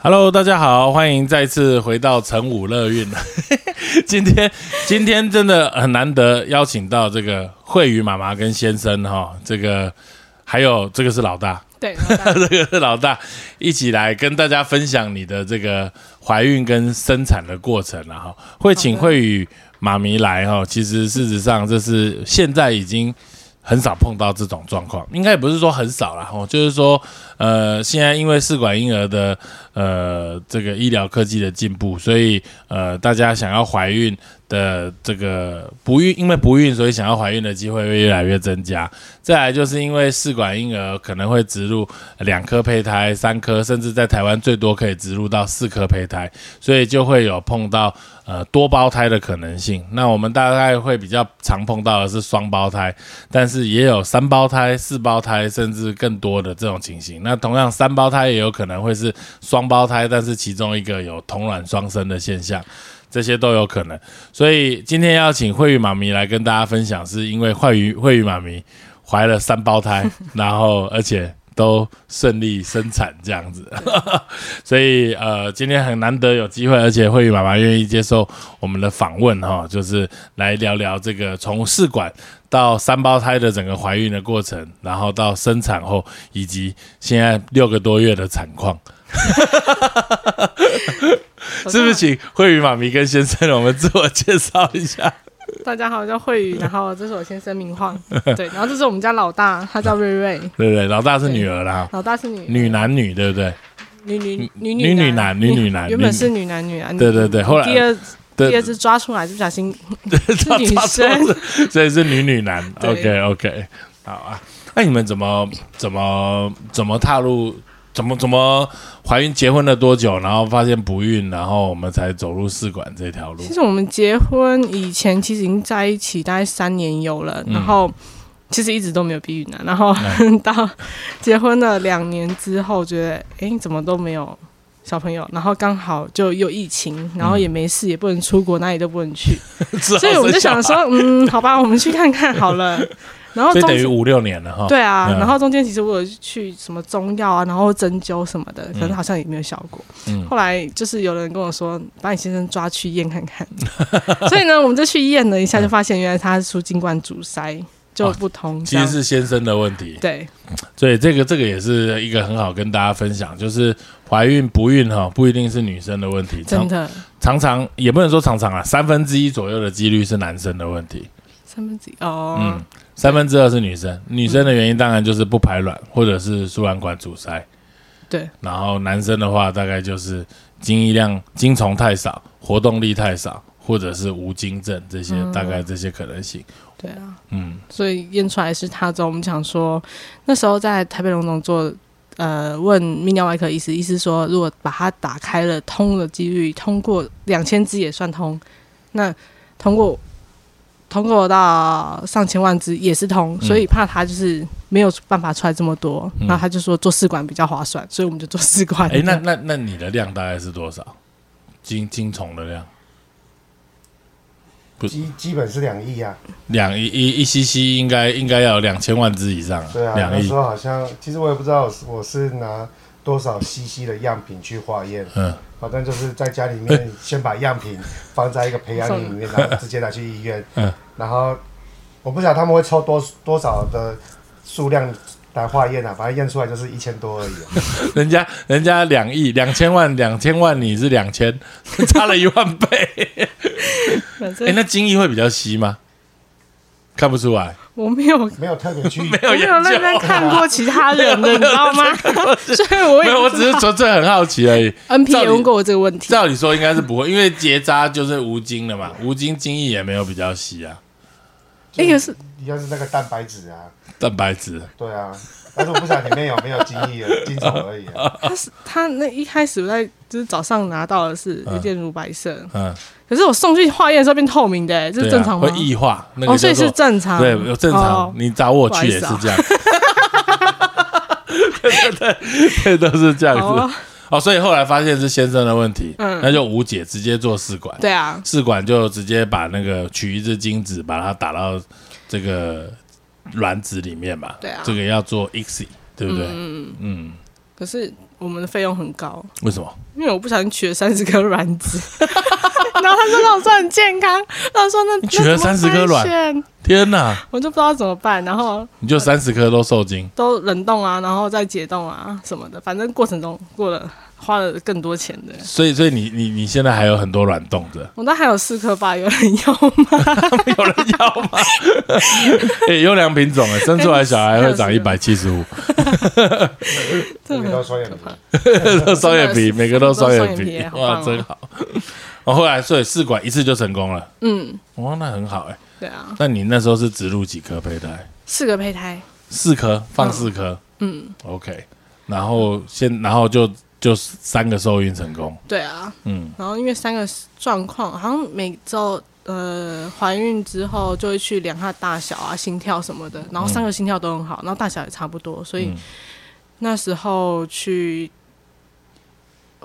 Hello，大家好，欢迎再次回到成武乐运。今天今天真的很难得邀请到这个惠宇妈妈跟先生哈，这个还有这个是老大，对，这个是老大，一起来跟大家分享你的这个怀孕跟生产的过程然后会请慧宇妈咪来哈，其实事实上这是现在已经。很少碰到这种状况，应该也不是说很少啦，哦，就是说，呃，现在因为试管婴儿的呃这个医疗科技的进步，所以呃大家想要怀孕。的这个不孕，因为不孕，所以想要怀孕的机会会越来越增加。再来就是因为试管婴儿可能会植入两颗胚胎、三颗，甚至在台湾最多可以植入到四颗胚胎，所以就会有碰到呃多胞胎的可能性。那我们大概会比较常碰到的是双胞胎，但是也有三胞胎、四胞胎，甚至更多的这种情形。那同样三胞胎也有可能会是双胞胎，但是其中一个有同卵双生的现象。这些都有可能，所以今天要请慧宇妈咪来跟大家分享，是因为慧宇慧宇妈咪怀了三胞胎，然后而且都顺利生产这样子，所以呃今天很难得有机会，而且慧宇妈妈愿意接受我们的访问哈，就是来聊聊这个从试管到三胞胎的整个怀孕的过程，然后到生产后以及现在六个多月的产况。是不是请慧宇妈咪跟先生，我们自我介绍一下？大家好，我叫慧宇，然后这是我先生明晃，对，然后这是我们家老大，他叫瑞瑞，对对，老大是女儿啦，老大是女女男女，对不对？女女女女女男。女女男，原本是女男女啊，对对对，后来第二第二次抓出来就不小心 是女生，所以是女女男，OK OK，好啊，那你们怎么怎么怎么踏入？怎么怎么怀孕结婚了多久，然后发现不孕，然后我们才走入试管这条路。其实我们结婚以前其实已经在一起大概三年有了，然后其实一直都没有避孕呢。然后 到结婚了两年之后，觉得哎怎么都没有小朋友，然后刚好就又疫情，然后也没事，也不能出国，哪里都不能去，所以我们就想说，嗯，好吧，我们去看看好了。然后所以等于五六年了哈。对啊，然后中间其实我有去什么中药啊，然后针灸什么的，可能好像也没有效果。嗯。后来就是有人跟我说，把你先生抓去验看看。所以呢，我们就去验了一下，就发现原来他是输精管阻塞就不通。其实是先生的问题。对。所以这个这个也是一个很好跟大家分享，就是怀孕不孕哈，不一定是女生的问题。真的。常常也不能说常常啊，三分之一左右的几率是男生的问题。三分之一哦。嗯。三分之二是女生，女生的原因当然就是不排卵或者是输卵管阻塞。对，然后男生的话大概就是精液量、精虫太少、活动力太少，或者是无精症这些，大概这些可能性。对啊，嗯，所以验出来是他之后，我们想说那时候在台北龙总做，呃，问泌尿外科医师，医师说如果把它打开了，通的几率通过两千只也算通，那通过。通过到上千万只也是通，所以怕他就是没有办法出来这么多，那他就说做试管比较划算，所以我们就做试管。哎，那那那你的量大概是多少？金金虫的量？基基本是两亿啊，两亿一一 cc 应该应该要两千万只以上。对啊，那时候好像其实我也不知道我是拿多少 cc 的样品去化验。嗯。反正就是在家里面先把样品放在一个培养皿里面，然后直接拿去医院。嗯。然后我不晓得他们会抽多多少的数量来化验啊，反正验出来就是一千多而已。人家人家两亿两千万两千万，你是两千，差了一万倍。哎，那精液会比较稀吗？看不出来，我没有没有特别去，没有没有认真看过其他人的，你知道吗？所以我没有，我只是纯粹很好奇而已。N P 也问过我这个问题，照理说应该是不会，因为结扎就是无精的嘛，无精精液也没有比较稀啊。一个是，应该是那个蛋白质啊，蛋白质，对啊。但是我不晓得里面有没有精液、精虫而已。他是他那一开始在就是早上拿到的是一件乳白色，嗯，可是我送去化验的时候变透明的，这是正常吗？会异化，那个所以是正常，对，有正常。你找我去也是这样，对对 对，对都是这样子。哦，所以后来发现是先生的问题，嗯，那就无解，直接做试管。对啊，试管就直接把那个取一只精子，把它打到这个。卵子里面嘛，对啊，这个要做 ICSI，对不对？嗯嗯可是我们的费用很高，为什么？因为我不小心取了三十颗卵子，然后他说那我说很健康，他说那取了三十颗卵，天哪！我就不知道怎么办，然后你就三十颗都受精，都冷冻啊，然后再解冻啊什么的，反正过程中过了。花了更多钱的，所以所以你你你现在还有很多卵冻的，我那还有四颗吧，有人要吗？有人要吗？哎，优良品种哎，生出来小孩会长 一百七十五，每个都双眼皮，双眼皮，每个都双眼皮，哇，真好。我后来所以试管一次就成功了，嗯，哇，那很好哎，对啊。那你那时候是植入几颗胚胎？四个胚胎，四颗放四颗，嗯，OK，然后先然后就。就是三个受孕成功，对啊，嗯，然后因为三个状况，好像每周呃怀孕之后就会去量她大小啊、心跳什么的，然后三个心跳都很好，然后大小也差不多，所以那时候去。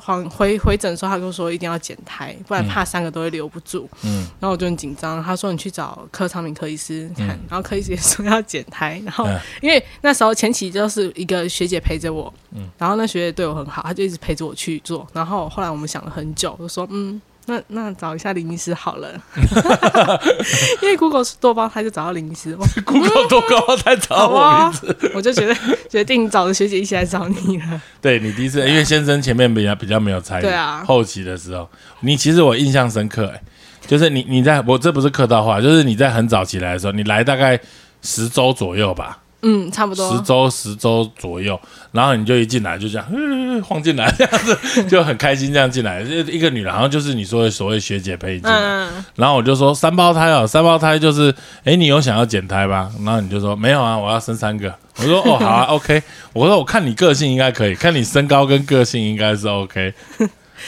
回回回诊的时候，他跟我说一定要减胎，不然怕三个都会留不住。嗯，然后我就很紧张。他说你去找柯长敏科医师看，然后科医师也说要减胎。然后因为那时候前期就是一个学姐陪着我，嗯，然后那学姐对我很好，她就一直陪着我去做。然后后来我们想了很久，就说嗯。那那找一下林医师好了，因为 Google 是多胞胎就找到林医师，Google 多胞胎找我名字，我就觉得决定找着学姐一起来找你了。对你第一次，因为先生前面比较比较没有参与，对啊，后期的时候，你其实我印象深刻，哎，就是你你在我这不是客套话，就是你在很早起来的时候，你来大概十周左右吧。嗯，差不多十周十周左右，然后你就一进来就这样晃进来，这样子就很开心，这样进来，一个女的好像就是你说的所谓学姐陪进来，然后我就说三胞胎哦，三胞胎就是，哎，你有想要减胎吗？然后你就说没有啊，我要生三个。我说哦好啊，OK。我说我看你个性应该可以，看你身高跟个性应该是 OK。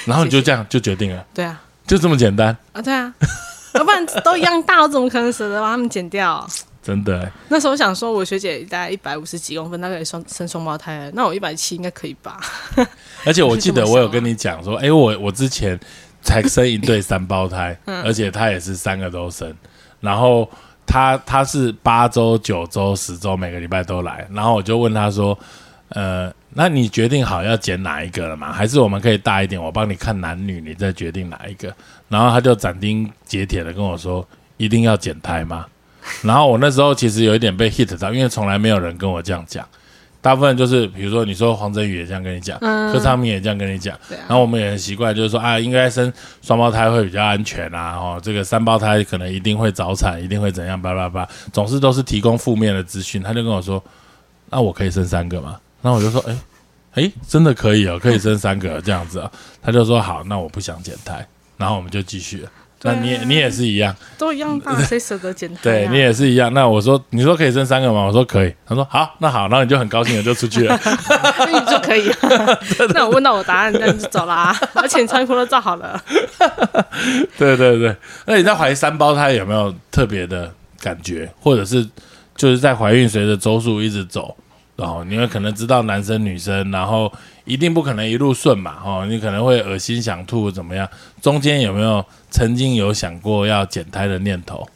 然后你就这样就决定了，对啊，就这么简单啊，对啊，要不然都一样大，我怎么可能舍得把他们剪掉？真的，那时候想说，我学姐大概一百五十几公分，大概双生双胞胎，那我一百七应该可以吧？而且我 记得我有跟你讲说，哎，我我之前才生一对三胞胎，而且他也是三个都生，然后他他是八周、九周、十周，每个礼拜都来，然后我就问他说，呃，那你决定好要剪哪一个了吗？还是我们可以大一点，我帮你看男女，你再决定哪一个？然后他就斩钉截铁的跟我说，一定要剪胎吗？然后我那时候其实有一点被 hit 到，因为从来没有人跟我这样讲，大部分就是比如说你说黄振宇也这样跟你讲，柯昌明也这样跟你讲，然后我们也很习惯，就是说啊，应该生双胞胎会比较安全啊，哦，这个三胞胎可能一定会早产，一定会怎样，叭叭叭，总是都是提供负面的资讯。他就跟我说，那我可以生三个吗？然后我就说，哎哎，真的可以哦，可以生三个这样子啊。他就说好，那我不想减胎，然后我们就继续了。那你你也是一样，都一样大，谁舍得减胎？对你也是一样。那我说，你说可以生三个吗？我说可以。他说好，那好，然后你就很高兴的就出去了，那你就可以。那我问到我答案，那你就走啦。而且穿衣服都照好了。对对对。那你在怀三胞胎有没有特别的感觉，或者是就是在怀孕随着周数一直走，然后你会可能知道男生女生，然后。一定不可能一路顺嘛，哦，你可能会恶心想吐怎么样？中间有没有曾经有想过要减胎的念头？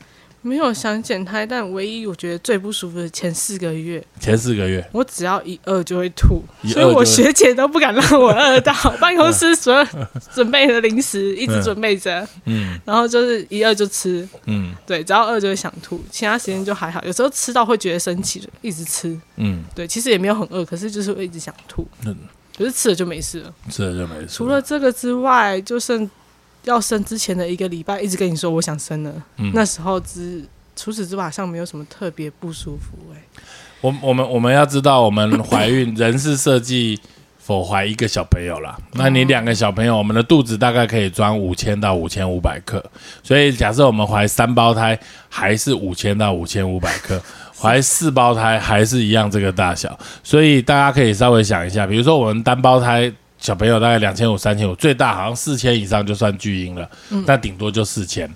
没有想减胎，但唯一我觉得最不舒服的前四个月。前四个月，我只要一饿就会吐，所以我学姐都不敢让我饿到。办公室所有 准备的零食一直准备着，嗯，然后就是一饿就吃，嗯，对，只要饿就会想吐，其他时间就还好。有时候吃到会觉得生气，一直吃，嗯，对，其实也没有很饿，可是就是会一直想吐，嗯。可是吃了就没事了，吃了就没事。除了这个之外，就剩要生之前的一个礼拜，一直跟你说我想生了。那时候之除此之外，好像没有什么特别不舒服。哎，我我们我们要知道，我们怀孕人是设计否怀一个小朋友啦。那你两个小朋友，我们的肚子大概可以装五千到五千五百克。所以假设我们怀三胞胎，还是五千到五千五百克。怀四胞胎还是一样这个大小，所以大家可以稍微想一下，比如说我们单胞胎小朋友大概两千五、三千五，最大好像四千以上就算巨婴了，那顶多就四千。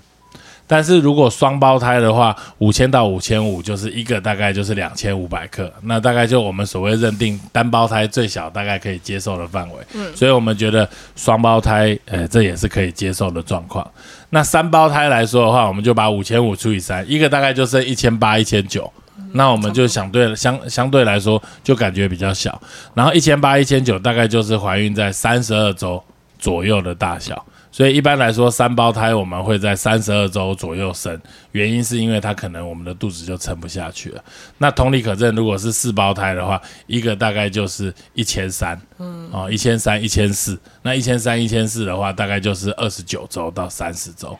但是如果双胞胎的话，五千到五千五就是一个大概就是两千五百克，那大概就我们所谓认定单胞胎最小大概可以接受的范围。嗯，所以我们觉得双胞胎，呃，这也是可以接受的状况。那三胞胎来说的话，我们就把五千五除以三，一个大概就剩一千八、一千九。那我们就相对相相对来说就感觉比较小。然后一千八、一千九大概就是怀孕在三十二周左右的大小。所以一般来说，三胞胎我们会在三十二周左右生，原因是因为它可能我们的肚子就撑不下去了。那同理可证，如果是四胞胎的话，一个大概就是一千三，嗯，哦，一千三、一千四，那一千三、一千四的话，大概就是二十九周到三十周。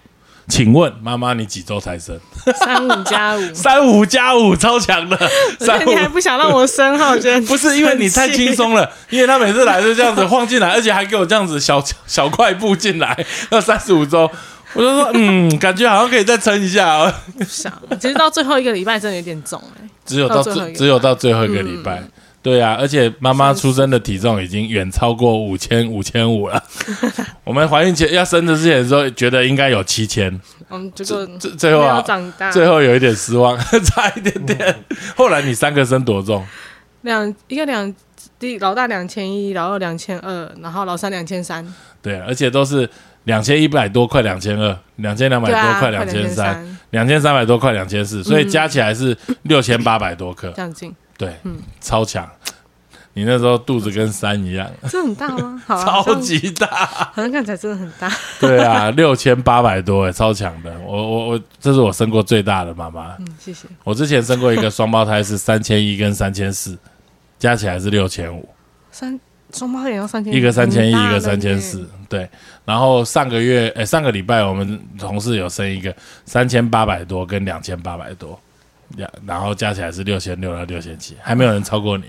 请问妈妈，你几周才生？三五加五，三五加五，超强的。三你还不想让我生哈？我觉得不是，因为你太轻松了。因为他每次来就这样子晃进来，而且还给我这样子小小快步进来。那三十五周，我就说，嗯，感觉好像可以再撑一下。不想，其实到最后一个礼拜真的有点重哎。只有到最，只有到最后一个礼拜。对啊，而且妈妈出生的体重已经远超过五千五千五了。我们怀孕前要生的之前的时候，觉得应该有七千。嗯，这个最最后啊，长大，最后有一点失望，差一点点。后来你三个生多重？两一个两，第老大两千一，老二两千二，然后老三两千三。对，而且都是两千一百多，快两千二，两千两百多，快两千三，两千三百多，快两千四，所以加起来是六千八百多克。将近。对，嗯，超强。你那时候肚子跟山一样，这很大吗？超级大，好像看起来真的很大。对啊，六千八百多，哎，超强的。我我我，这是我生过最大的妈妈。嗯，谢谢。我之前生过一个双胞胎，是三千一跟三千四，加起来是六千五。三双胞胎也要三千，一个三千一，一个三千四。对，然后上个月，哎，上个礼拜我们同事有生一个三千八百多跟两千八百多。然后加起来是六千六到六千七，还没有人超过你。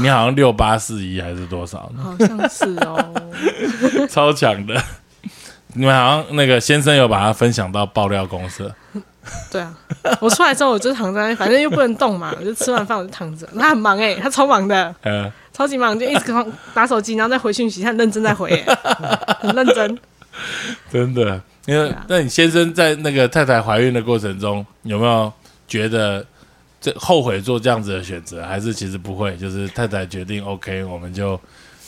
你好像六八四一还是多少？好像是哦，超强的。你们好像那个先生有把它分享到爆料公社。对啊，我出来之后我就躺在，反正又不能动嘛，我就吃完饭我就躺着。他很忙哎，他超忙的，嗯，超级忙，就一直打手机，然后再回讯息，他很认真在回，很认真。真的，因为那你先生在那个太太怀孕的过程中有没有？觉得这后悔做这样子的选择，还是其实不会，就是太太决定 OK，我们就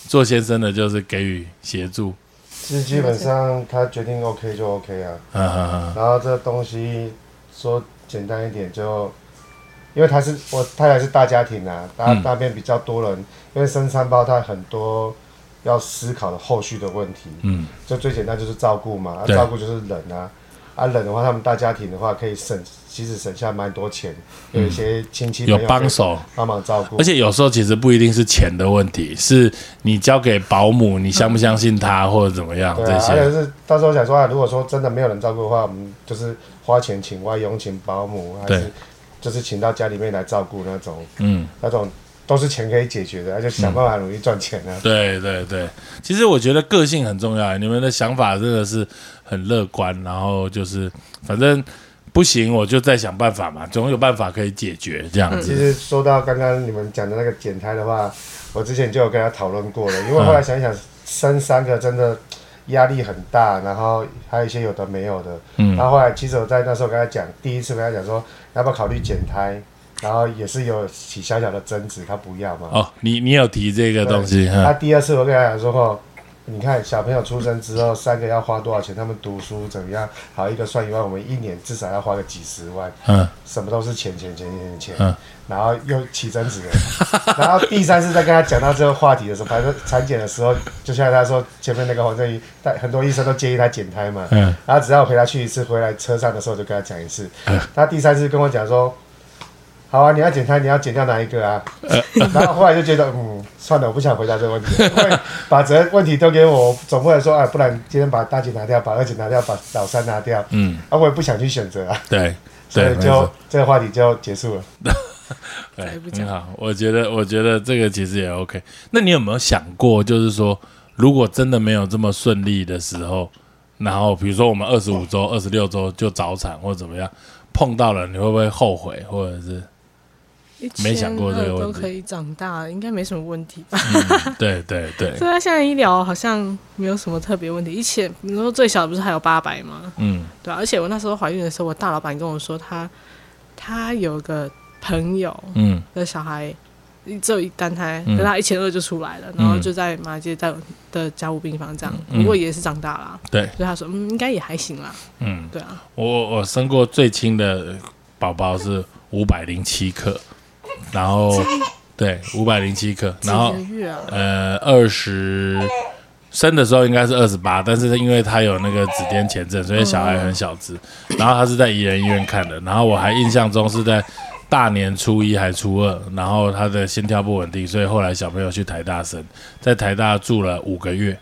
做先生的，就是给予协助。其实基本上他决定 OK 就 OK 啊。嗯嗯嗯。然后这东西说简单一点，就因为他是我太太是大家庭啊，大大便比较多人，因为生三胞胎很多要思考的后续的问题。嗯。就最简单就是照顾嘛，照顾就是人啊。啊，冷的话，他们大家庭的话可以省，其实省下蛮多钱。有一些亲戚有帮手帮忙照顾，而且有时候其实不一定是钱的问题，是你交给保姆，你相不相信他或者怎么样这些。而且是到时候想说啊，如果说真的没有人照顾的话，我们就是花钱请外佣、请保姆，还是就是请到家里面来照顾那种，嗯，那种。都是钱可以解决的，而且想办法努力赚钱啊！对对对，其实我觉得个性很重要。你们的想法真的是很乐观，然后就是反正不行，我就再想办法嘛，总有办法可以解决这样子。其实说到刚刚你们讲的那个减胎的话，我之前就有跟他讨论过了，因为后来想一想，生三个真的压力很大，然后还有一些有的没有的。嗯。然后后来其实我在那时候跟他讲，第一次跟他讲说，要不要考虑减胎？然后也是有起小小的争执，他不要嘛。哦，你你有提这个东西。他第二次我跟他讲说，哦，你看小朋友出生之后，三个要花多少钱？他们读书怎么样？好一个算一万，我们一年至少要花个几十万。嗯。什么都是钱钱钱钱钱。嗯。然后又起争执了。然后第三次再跟他讲到这个话题的时候，反正产检的时候，就像他说前面那个黄正宇，但很多医生都建议他减胎嘛。嗯。然后只要我陪他去一次，回来车上的时候就跟他讲一次。嗯。他第三次跟我讲说。好啊，你要剪胎，你要减掉哪一个啊？然后后来就觉得，嗯，算了，我不想回答这个问题，把责任问题都给我，总不能说，啊，不然今天把大姐拿掉，把二姐拿掉，把老三拿掉，嗯，啊，我也不想去选择啊。对，所以就这个话题就结束了。对，很好，我觉得，我觉得这个其实也 OK。那你有没有想过，就是说，如果真的没有这么顺利的时候，然后比如说我们二十五周、二十六周就早产或者怎么样，碰到了，你会不会后悔，或者是？没想过这个都可以长大，应该没什么问题吧？对对对。所以他现在医疗好像没有什么特别问题。以前你说最小不是还有八百吗？嗯，对而且我那时候怀孕的时候，我大老板跟我说，他他有个朋友，嗯，的小孩只有一单胎，跟他一千二就出来了，然后就在马街在的家务病房这样，不过也是长大了。对，所以他说，嗯，应该也还行啦。嗯，对啊。我我生过最轻的宝宝是。五百零七克，然后对五百零七克，然后？呃二十生的时候应该是二十八，但是因为他有那个子痫前症，所以小孩很小只。然后他是在宜人医院看的，然后我还印象中是在大年初一还初二，然后他的心跳不稳定，所以后来小朋友去台大生，在台大住了五个月。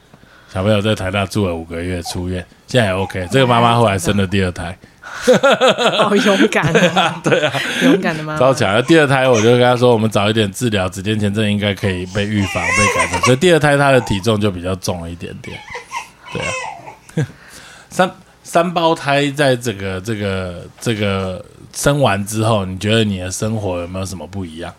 小朋友在台大住了五个月，出院，现在也 OK。这个妈妈后来生了第二胎，好勇敢啊！对啊，勇敢的妈妈。超强！第二胎我就跟他说，我们早一点治疗子痫前症，应该可以被预防、被改善。所以第二胎他的体重就比较重了一点点。对啊，三三胞胎在这个这个这个生完之后，你觉得你的生活有没有什么不一样？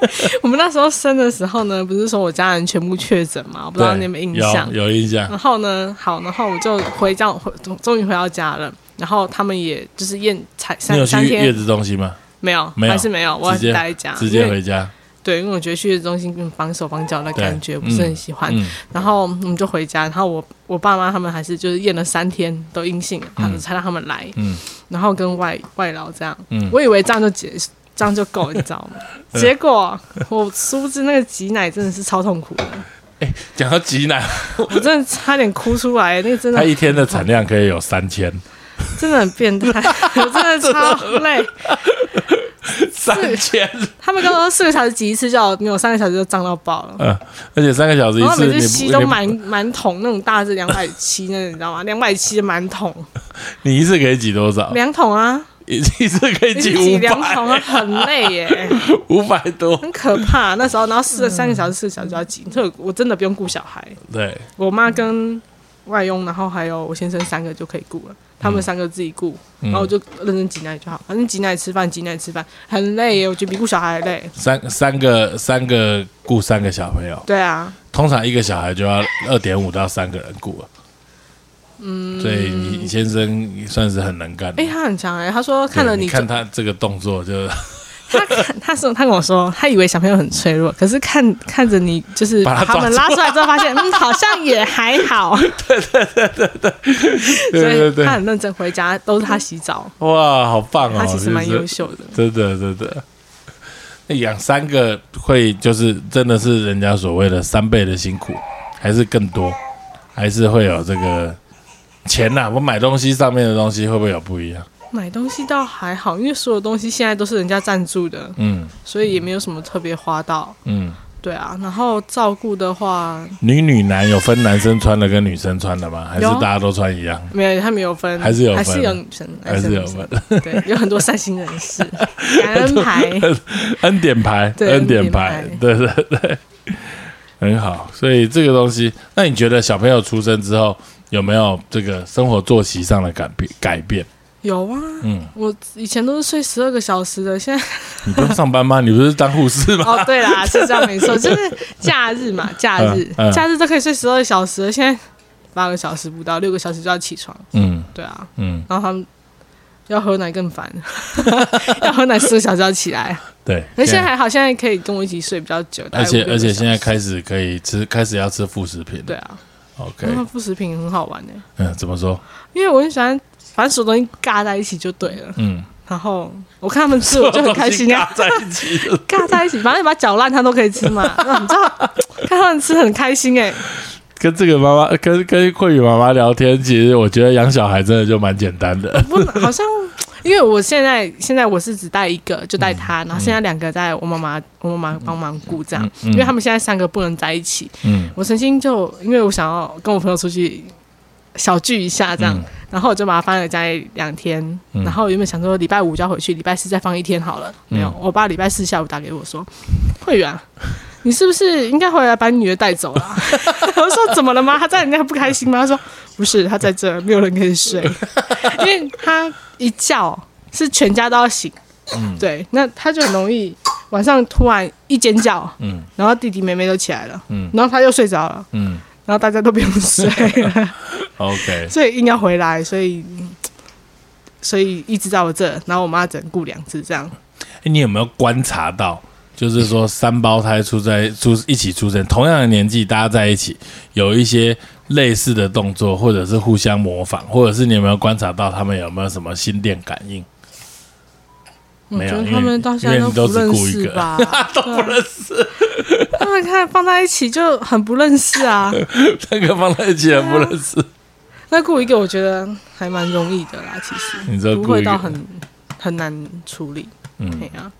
我们那时候生的时候呢，不是说我家人全部确诊吗？我不知道你有没有印象？有有印象。然后呢，好，然后我就回家，回终终于回到家了。然后他们也就是验才三三天月子中心吗？没有，没有，还是没有。我待在家，直接回家。对，因为我觉得去中心跟绑手绑脚的感觉不是很喜欢。然后我们就回家，然后我我爸妈他们还是就是验了三天都阴性，才让他们来。嗯。然后跟外外劳这样，嗯，我以为这样就结束。这样就够，你知道吗？结果我殊不知那个挤奶真的是超痛苦的。哎，讲到挤奶，我真的差点哭出来。那个真的，他一天的产量可以有三千，真的很变态，我真的超累。三千，他们刚刚四个小时挤一次，就没有三个小时就胀到爆了。嗯，而且三个小时一次，每次吸都满满桶那种大致两百七，那你知道吗？两百七的满桶。你一次可以挤多少？两桶啊。一次可以挤五百，很累耶，五百多，很可怕。那时候，然后试了三个小时，四个小时就要挤，这我真的不用顾小孩。对，我妈跟外佣，然后还有我先生三个就可以顾了，他们三个自己顾，然后我就认真挤奶就好。反正挤奶吃饭，挤奶吃饭很累耶，我觉得比顾小孩还累。三三个三个顾三个小朋友，对啊，通常一个小孩就要二点五到三个人顾了。嗯，所以你先生算是很能干。哎，他很强哎，他说看了你看他这个动作就，他他说他跟我说，他以为小朋友很脆弱，可是看看着你就是把他们拉出来之后，发现 嗯好像也还好。对对对对对，所以他很认真，回家都是他洗澡。哇，好棒哦！他其实蛮优秀的，真的真的。那养三个会就是真的是人家所谓的三倍的辛苦，还是更多，还是会有这个。钱呐，我买东西上面的东西会不会有不一样？买东西倒还好，因为所有东西现在都是人家赞助的，嗯，所以也没有什么特别花到，嗯，对啊。然后照顾的话，女女男有分男生穿的跟女生穿的吗？还是大家都穿一样？没有，他没有分，还是有，还是有女生，还是有分。对，有很多善心人士，感恩牌，恩典牌，恩典牌，对对对，很好。所以这个东西，那你觉得小朋友出生之后？有没有这个生活作息上的改变？改变？有啊，嗯，我以前都是睡十二个小时的，现在 你不用上班吗？你不是当护士吗？哦，对啦，是这样没错，就是假日嘛，假日假日都可以睡十二小时，现在八个小时不到，六个小时就要起床，嗯，对啊，嗯，然后他们要喝奶更烦，要喝奶四个小时要起来，对，那现在还好，现在可以跟我一起睡比较久，而且而且现在开始可以吃，开始要吃副食品，对啊。OK，那副食品很好玩呢。嗯，怎么说？因为我很喜欢，反正所有东西尬在一起就对了。嗯，然后我看他们吃，我就很 开心。尬在一起，尬在一起，反正你把搅烂，它都可以吃嘛。你知道，看他们吃很开心哎。跟这个妈妈，跟跟慧宇妈妈聊天，其实我觉得养小孩真的就蛮简单的。不，好像。因为我现在现在我是只带一个，就带他，然后现在两个在我妈妈我妈妈帮忙顾这样，因为他们现在三个不能在一起。嗯，我曾经就因为我想要跟我朋友出去小聚一下这样，然后我就把它放在家里两天，然后原本想说礼拜五就要回去，礼拜四再放一天好了。没有，我爸礼拜四下午打给我说，会员，你是不是应该回来把你女儿带走了？我说怎么了吗？他在人家不开心吗？他说不是，他在这没有人可以睡，因为他。一叫是全家都要醒，嗯，对，那他就很容易晚上突然一尖叫，嗯，然后弟弟妹妹都起来了，嗯，然后他又睡着了，嗯，然后大家都不用睡了，OK，所以硬要回来，所以所以一直在我这，然后我妈整顾两次这样。哎，你有没有观察到，就是说三胞胎出在出一起出生，同样的年纪，大家在一起有一些。类似的动作，或者是互相模仿，或者是你有没有观察到他们有没有什么心电感应？没有，他们到现在都不认识吧？都不认识，他们看放在一起就很不认识啊。那个放在一起很不认识。那雇一个我觉得还蛮容易的啦，其实你说不雇一个会到很很难处理。嗯对啊，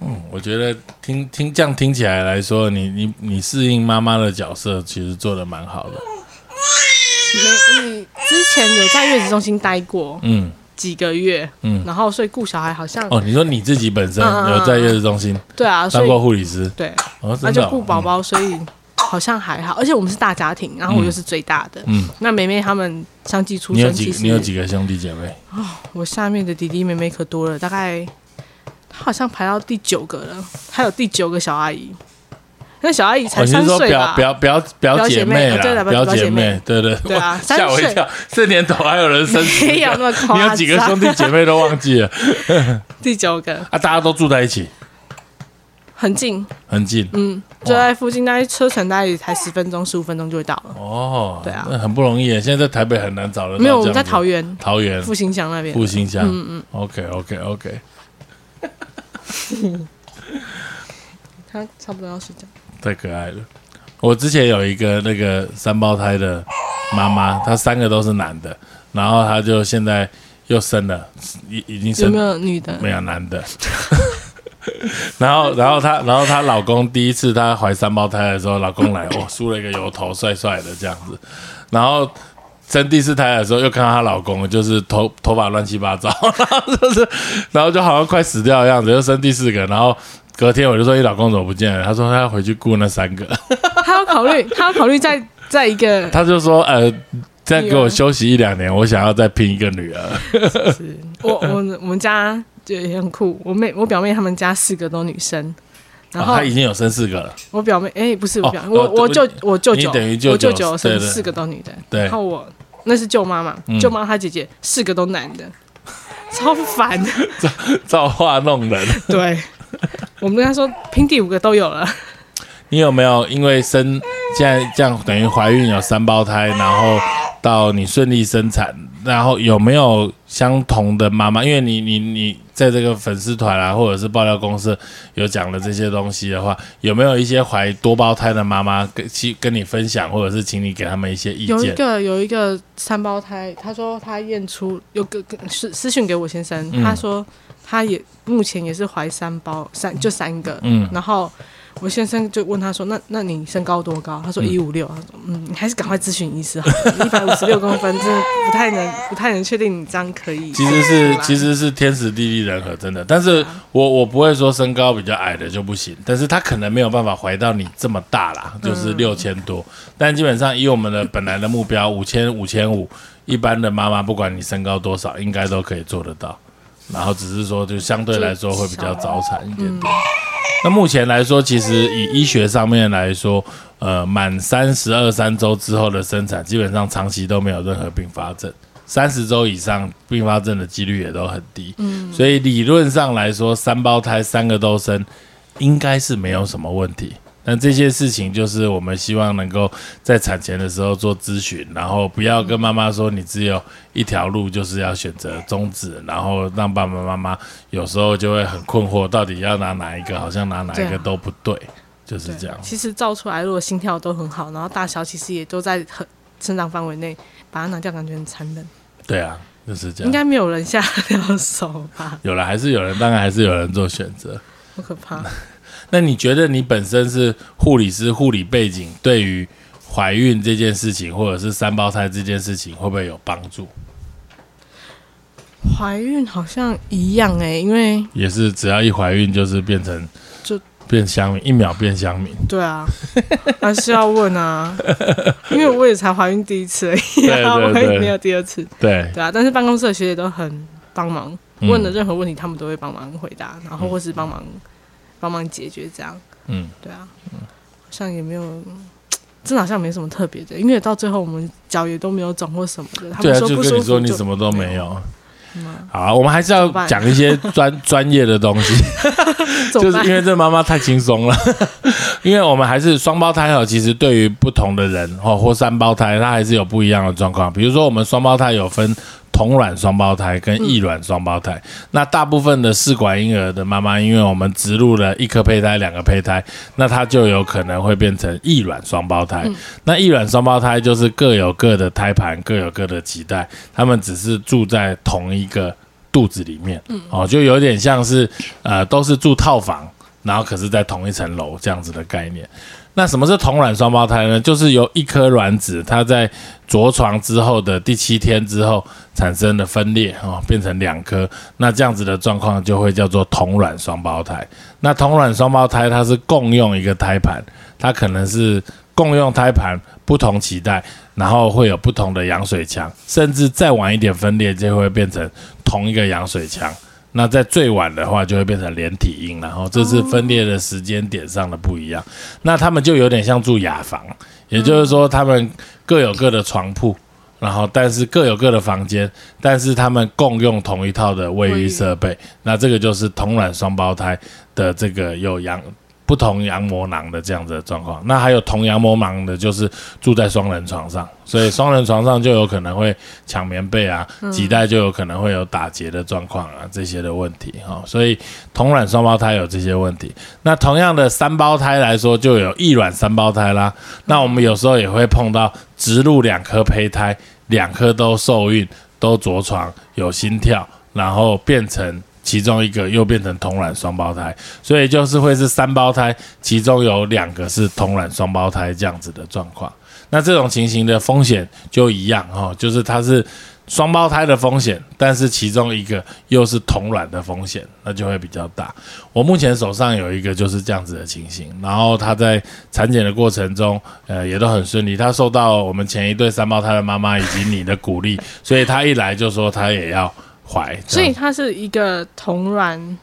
嗯，我觉得听听这样听起来来说，你你你适应妈妈的角色，其实做的蛮好的。没你之前有在月子中心待过嗯几个月，嗯。然后所以顾小孩好像哦，你说你自己本身有在月子中心对啊，所当过护理师？对，哦，那就顾宝宝，所以好像还好。而且我们是大家庭，然后我又是最大的。嗯，那妹妹他们相继出生，你有几其实你有几个兄弟姐妹？哦我下面的弟弟妹妹可多了，大概他好像排到第九个了，还有第九个小阿姨。那小阿姨才三岁吧？表表表表表姐妹妹啦，表表姐姐妹妹，对对对啊哇吓我一跳，这年头还有人生四没有那么个，夸张。你有几个兄弟姐妹都忘记了 第九个 啊？大家都住在一起，很近，很近嗯，就在附近，大概车程大概也才十分钟、十五分钟就会到了。哦。对啊那很不容易耶。现在在台北很难找得到。没有，我们在桃园，园桃园复兴乡那边。复兴乡。嗯嗯，OK OK OK，他差不多要睡觉。太可爱了。我之前有一个那个三胞胎的妈妈，她三个都是男的，然后她就现在又生了，已已经生有没有女的？没有男的。然后，然后她，然后她老公第一次她怀三胞胎的时候，老公来，哇，梳了一个油头，帅帅的这样子。然后生第四胎的时候，又看到她老公，就是头头发乱七八糟，然后就是，然后就好像快死掉的样子，又生第四个。然后隔天我就说：“你老公怎么不见了？”他说：“他要回去顾那三个。他要考虑，他要考虑再再一个 ”他就说：“呃，再给我休息一两年，我想要再拼一个女儿。是我我我们家就也很酷，我妹我表妹她们家四个都女生，然哦”后他已经有生四个了，我表妹哎、不是我表妹，哦我我舅我舅舅我舅舅生四个都女的，对。然后我那是舅妈嘛嗯，舅妈她姐姐四个都男的，超烦。造化弄人。对，我们跟她说拼第五个都有了，你有没有因为生现在这样等于怀孕有三胞胎，然后到你顺利生产，然后有没有相同的妈妈？因为你你你在这个粉丝团啊，或者是爆料公司有讲了这些东西的话，有没有一些怀多胞胎的妈妈跟去跟你分享，或者是请你给他们一些意见有一？个有一个三胞胎，他说他验出有个个私私讯给我先生，嗯他说他也目前也是怀三胞三就三个，嗯然后我先生就问他说：“那那你身高多高？”他说：“一五六。”他说：“嗯，你还是赶快咨询医师好了，一百五十六公分，真的不太能不太能确定你这样可以。”其实是其实实是天时地利人和，真的。但是我我不会说身高比较矮的就不行，但是他可能没有办法怀到你这么大啦，就是六千多。但基本上以我们的本来的目标 五千五千五，一般的妈妈不管你身高多少，应该都可以做得到。然后只是说，就相对来说会比较早产一点点。那目前来说，其实以医学上面来说，呃，满三十二三周之后的生产，基本上长期都没有任何并发症。三十周以上并发症的几率也都很低，嗯，所以理论上来说，三胞胎三个都生，应该是没有什么问题。但这些事情就是我们希望能够在产前的时候做咨询，然后不要跟妈妈说你只有一条路，就是要选择终止，然后让爸爸妈妈有时候就会很困惑，到底要拿哪一个，好像拿哪一个都不对，就是这样。其实照出来，如果心跳都很好，然后大小其实也都在很成长范围内，把它拿掉感觉很残忍。对啊，就是这样。应该没有人下得了手吧？有了，还是有人，当然还是有人做选择。好可怕。那你觉得你本身是护理师，护理背景，对于怀孕这件事情，或者是三胞胎这件事情，会不会有帮助？怀孕好像一样哎、因为也是只要一怀孕，就是变成就变乡民，一秒变乡民。对啊，还是要问啊，因为我也才怀孕第一次而已、对啊，对对我也没有第二次，对，对啊。但是办公室的学姐都很帮忙，嗯问的任何问题他们都会帮忙回答，然后或是帮忙帮忙解决这样，嗯，对啊，好像也没有。真的好像没什么特别的，因为到最后我们脚也都没有肿或什么的。他对啊，们说不舒服就跟你说你就什么都没没有。好啊，我们还是要讲一些专专业的东西。怎么办就是因为这妈妈太轻松了，因为我们还是双胞胎哦，其实对于不同的人哦，或三胞胎，它还是有不一样的状况。比如说，我们双胞胎有分同卵双胞胎跟异卵双胞胎。那大部分的试管婴儿的妈妈，因为我们植入了一颗胚胎、两个胚胎，那它就有可能会变成异卵双胞胎。那异卵双胞胎就是各有各的胎盘，各有各的脐带，他们只是住在同一个肚子里面，哦，就有点像是呃，都是住套房，然后可是在同一层楼这样子的概念。那什么是同卵双胞胎呢？就是由一颗卵子，它在着床之后的第七天之后产生的分裂哦，变成两颗。那这样子的状况就会叫做同卵双胞胎。那同卵双胞胎它是共用一个胎盘，它可能是共用胎盘不同脐带，然后会有不同的羊水腔，甚至再晚一点分裂就会变成同一个羊水腔。那在最晚的话，就会变成连体婴，然后这是分裂的时间点上的不一样。那他们就有点像住雅房，也就是说，他们各有各的床铺，然后但是各有各的房间，但是他们共用同一套的卫浴设备。那这个就是同卵双胞胎的这个有阳。不同羊膜囊的这样子的状况，那还有同羊膜囊的，就是住在双人床上，所以双人床上就有可能会抢棉被啊，脐带就有可能会有打结的状况啊，这些的问题哈。所以同卵双胞胎有这些问题，那同样的三胞胎来说，就有异卵三胞胎啦。那我们有时候也会碰到植入两颗胚胎，两颗都受孕，都着床，有心跳，然后变成。其中一个又变成同卵双胞胎，所以就是会是三胞胎，其中有两个是同卵双胞胎这样子的状况。那这种情形的风险就一样哈，就是它是双胞胎的风险，但是其中一个又是同卵的风险，那就会比较大。我目前手上有一个就是这样子的情形，然后他在产检的过程中，呃，也都很顺利。他受到我们前一对三胞胎的妈妈以及你的鼓励，所以他一来就说他也要。怀，所以它是一个同卵，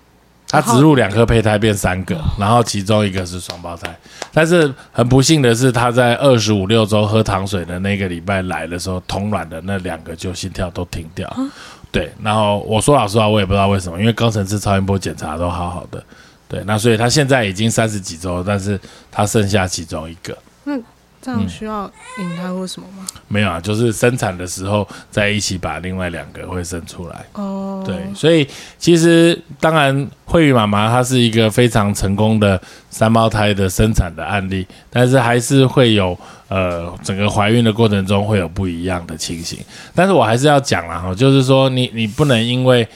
它植入两颗胚胎变三个，然后其中一个是双胞胎。但是很不幸的是，他在二十五六周喝糖水的那个礼拜来的时候，同卵的那两个就心跳都停掉。对，然后我说老实话，我也不知道为什么，因为高层次超音波检查都好好的。对，那所以他现在已经三十几周，但是他剩下其中一个。这样需要引胎或什么吗？没有啊，就是生产的时候在一起把另外两个会生出来。哦，对，所以其实当然惠宇妈妈她是一个非常成功的三胞胎的生产的案例，但是还是会有呃整个怀孕的过程中会有不一样的情形。但是我还是要讲了哈，就是说你你不能因为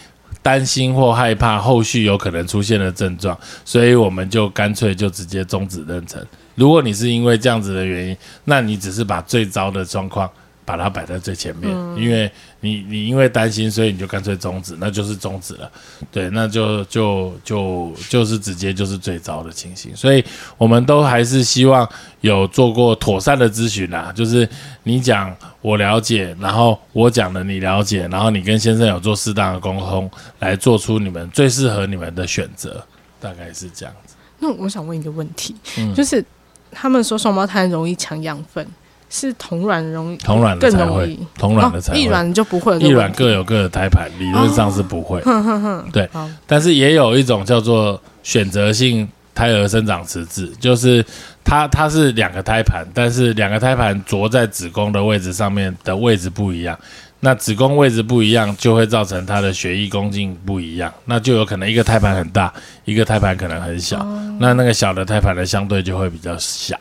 担心或害怕后续有可能出现的症状，所以我们就干脆就直接终止妊娠。如果你是因为这样子的原因，那你只是把最糟的状况把它摆在最前面，因为你你因为担心，所以你就干脆终止，那就是终止了。对，那就就就就是直接就是最糟的情形。所以我们都还是希望有做过妥善的咨询啦，就是你讲我了解，然后我讲的你了解，然后你跟先生有做适当的沟通，来做出你们最适合你们的选择，大概是这样子。那我想问一个问题，就是。他们说双胞胎容易抢养分，是同卵容易同卵的才会同卵的才异卵就不会，异卵各有各的胎盘，理论上是不会。对，但是也有一种叫做选择性胎儿生长迟滞，就是它它是两个胎盘，但是两个胎盘着在子宫的位置上面的位置不一样。那子宫位置不一样，就会造成它的血液供应不一样，那就有可能一个胎盘很大，一个胎盘可能很小。那那个小的胎盘的相对就会比较小。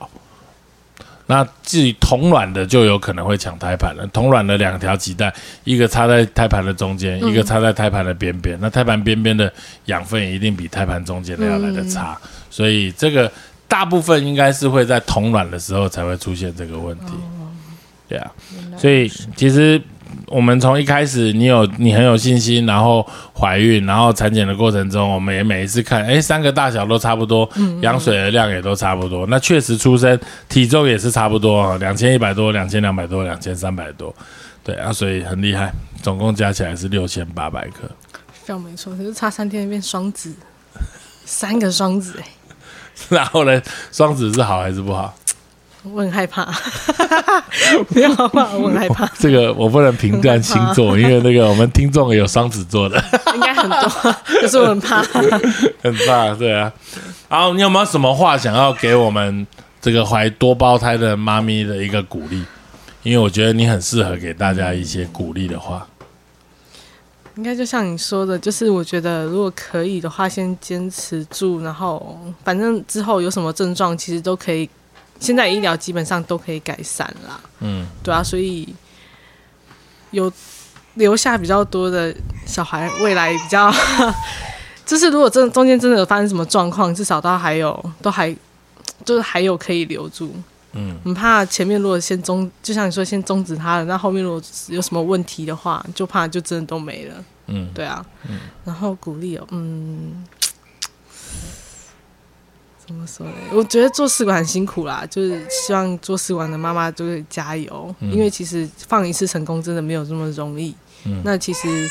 那至于同卵的，就有可能会抢胎盘了。同卵的两条脐带，一个插在胎盘的中间，一个插在胎盘的边边。那胎盘边边的养分一定比胎盘中间的要来的差，所以这个大部分应该是会在同卵的时候才会出现这个问题。对啊，所以其实。我们从一开始，你有你很有信心，然后怀孕，然后产检的过程中，我们也每一次看，哎，三个大小都差不多，羊水的量也都差不多，那确实出生体重也是差不多，两千一百多，两千两百多，两千三百多，对啊，所以很厉害，总共加起来是六千八百克，这样没错，可是差三天变双子，三个双子哎，然后呢，双子是好还是不好？我很害怕，不要怕，我很害怕。这个我不能评断星座，因为那个我们听众有双子座的，应该很多，可是我很怕，很怕，对啊。好，你有没有什么话想要给我们这个怀多胞胎的妈咪的一个鼓励？因为我觉得你很适合给大家一些鼓励的话。应该就像你说的，就是我觉得如果可以的话，先坚持住，然后反正之后有什么症状，其实都可以，现在医疗基本上都可以改善啦。嗯，对啊，所以有留下比较多的小孩，未来比较，就是如果真中间真的有发生什么状况，至少都还有，都还就是还有可以留住。嗯，很怕前面如果先终，就像你说先终止他了，那后面如果有什么问题的话，就怕就真的都没了。嗯，对啊。嗯，然后鼓励哦，嗯，怎么说呢？我觉得做试管很辛苦啦，就是希望做试管的妈妈就会加油，因为其实放一次成功真的没有这么容易。嗯，那其实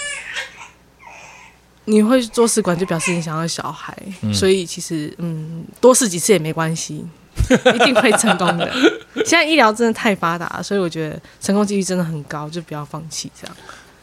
你会做试管，就表示你想要小孩，所以其实嗯，多试几次也没关系。一定会成功的。现在医疗真的太发达，所以我觉得成功几率真的很高，就不要放弃这样。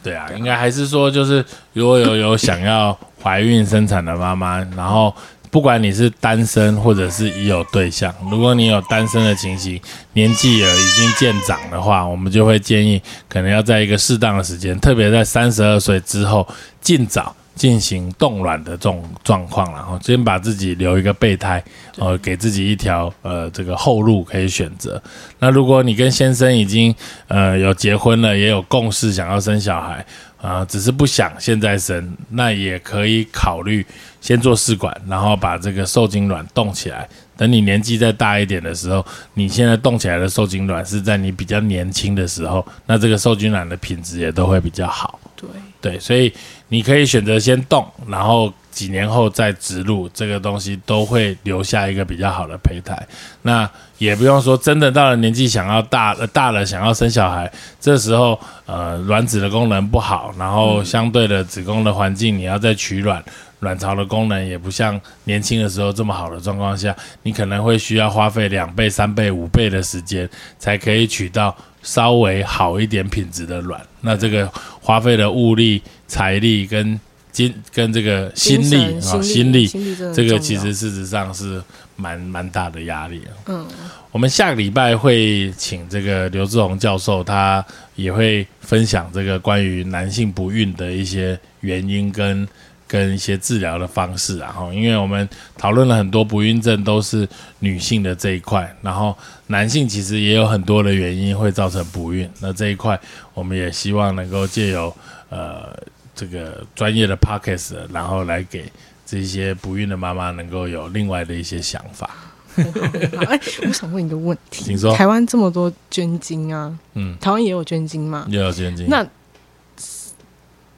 对啊，应该还是说，就是如果有有想要怀孕生产的妈妈，然后不管你是单身或者是已有对象，如果你有单身的情形，年纪也已经渐长的话，我们就会建议可能要在一个适当的时间，特别在三十二岁之后，尽早。进行冻卵的这种状况，然后先把自己留一个备胎，呃，给自己一条呃这个后路可以选择。那如果你跟先生已经呃有结婚了，也有共识想要生小孩啊，只是不想现在生，那也可以考虑先做试管，然后把这个受精卵冻起来。等你年纪再大一点的时候，你现在冻起来的受精卵是在你比较年轻的时候，那这个受精卵的品质也都会比较好。对对，所以。你可以选择先冻，然后几年后再植入，这个东西都会留下一个比较好的胚胎。那也不用说真的到了年纪想要大大了想要生小孩，这时候呃卵子的功能不好，然后相对的子宫的环境你要再取卵，卵巢的功能也不像年轻的时候这么好的状况下，你可能会需要花费两倍、三倍、五倍的时间才可以取到。稍微好一点品质的卵，那这个花费的物力、财力跟精跟这个心力啊，心力，这个其实事实上是蛮蛮大的压力嗯，我们下个礼拜会请这个刘志宏教授，他也会分享这个关于男性不孕的一些原因跟。跟一些治疗的方式，然后，因为我们讨论了很多不孕症都是女性的这一块，然后男性其实也有很多的原因会造成不孕。那这一块，我们也希望能够借由呃这个专业的 pockets，然后来给这些不孕的妈妈能够有另外的一些想法。哎，我想问一个问题，请说。台湾这么多捐精啊，嗯，台湾也有捐精吗？也有捐精。那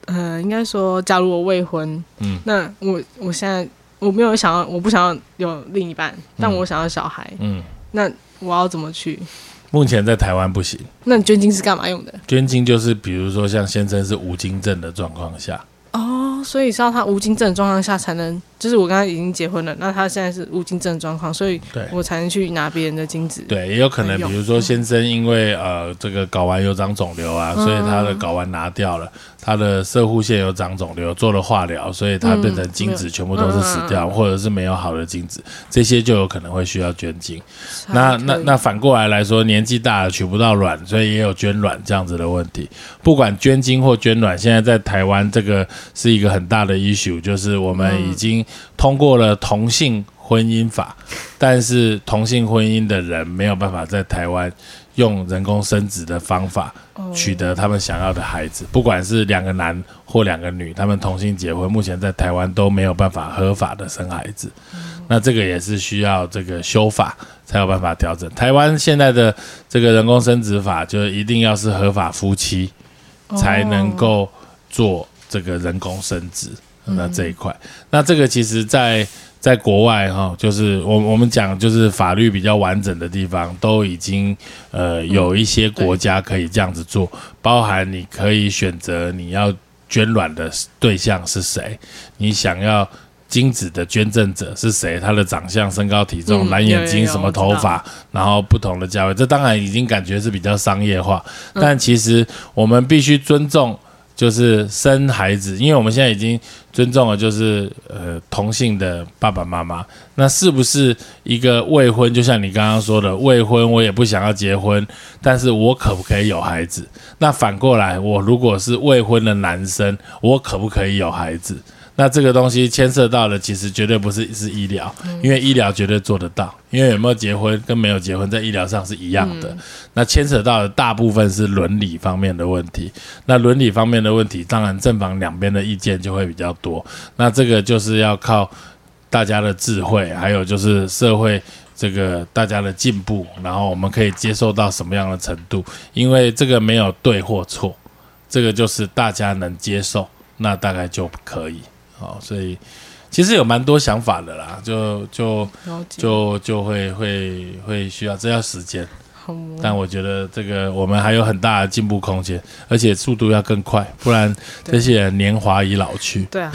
呃，应该说，假如我未婚，嗯，那我我现在我没有想要，我不想要有另一半，但我想要小孩，嗯，那我要怎么去？目前在台湾不行。那捐精是干嘛用的？捐精就是比如说像先生是无精症的状况下。哦，所以是要他无精症的状况下才能，就是我刚刚已经结婚了，那他现在是无精症状况，所以我才能去拿别人的精子。对，也有可能，比如说先生因为呃这个睾丸有长肿瘤啊，所以他的睾丸拿掉了。他的射护腺有长肿瘤，做了化疗，所以他变成精子全部都是死掉，或者是没有好的精子，这些就有可能会需要捐精。那那那反过来来说，年纪大了取不到卵，所以也有捐卵这样子的问题。不管捐精或捐卵，现在在台湾这个是一个很大的 issue，就是我们已经通过了同性婚姻法，但是同性婚姻的人没有办法在台湾。用人工生殖的方法取得他们想要的孩子，不管是两个男或两个女，他们同性结婚，目前在台湾都没有办法合法的生孩子。那这个也是需要这个修法才有办法调整。台湾现在的这个人工生殖法，就一定要是合法夫妻才能够做这个人工生殖。那这一块，那这个其实，在在国外哈，就是我我们讲就是法律比较完整的地方，都已经呃有一些国家可以这样子做，包含你可以选择你要捐卵的对象是谁，你想要精子的捐赠者是谁，他的长相、身高、体重、蓝眼睛、什么头发，然后不同的价位，这当然已经感觉是比较商业化，但其实我们必须尊重就是生孩子，因为我们现在已经尊重了，就是呃同性的爸爸妈妈。那是不是一个未婚？就像你刚刚说的，未婚我也不想要结婚，但是我可不可以有孩子？那反过来，我如果是未婚的男生，我可不可以有孩子？那这个东西牵涉到的，其实绝对不是是医疗，因为医疗绝对做得到，因为有没有结婚跟没有结婚在医疗上是一样的。那牵扯到的大部分是伦理方面的问题。那伦理方面的问题，当然正反两边的意见就会比较多。那这个就是要靠大家的智慧，还有就是社会这个大家的进步，然后我们可以接受到什么样的程度？因为这个没有对或错，这个就是大家能接受，那大概就可以。好，所以其实有蛮多想法的啦，就就就就会会会需要，这要时间。但我觉得这个我们还有很大的进步空间，而且速度要更快，不然这些人年华已老去。对啊，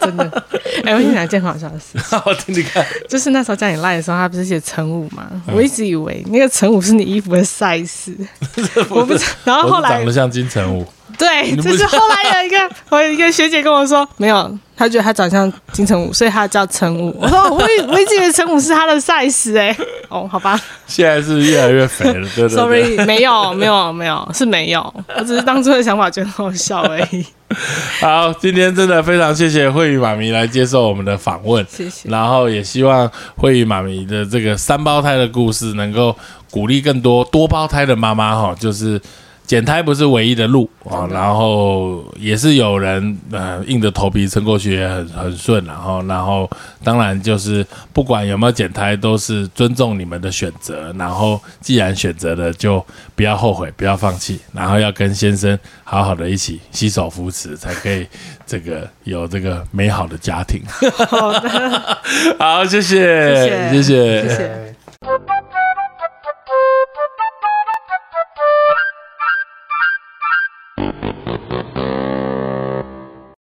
真的。哎，我跟你讲一件好笑的事。我听你看，就是那时候叫你赖的时候，他不是写乘五吗？我一直以为那个乘五是你衣服的 size。我不知道。然后后来长得像金城武。对，就是后来有一个 我有一个学姐跟我说，没有。她觉得她长相金城武，所以她叫陈武。我说我我一直以为陈武是她的 size 哎，哦，好吧。现在是越来越肥了，对对对。Sorry，没有没有没有是没有，我只是当初的想法觉得好笑而已。好，今天真的非常谢谢慧宇妈咪来接受我们的访问，谢谢。然后也希望慧宇妈咪的这个三胞胎的故事能够鼓励更多多胞胎的妈妈哈，就是。减胎不是唯一的路啊，然后也是有人呃硬着头皮撑过去也很很顺，然后然后当然就是不管有没有减胎，都是尊重你们的选择，然后既然选择了，就不要后悔，不要放弃，然后要跟先生好好的一起携手扶持，才可以这个有这个美好的家庭。好的，好，谢谢，谢谢，谢谢。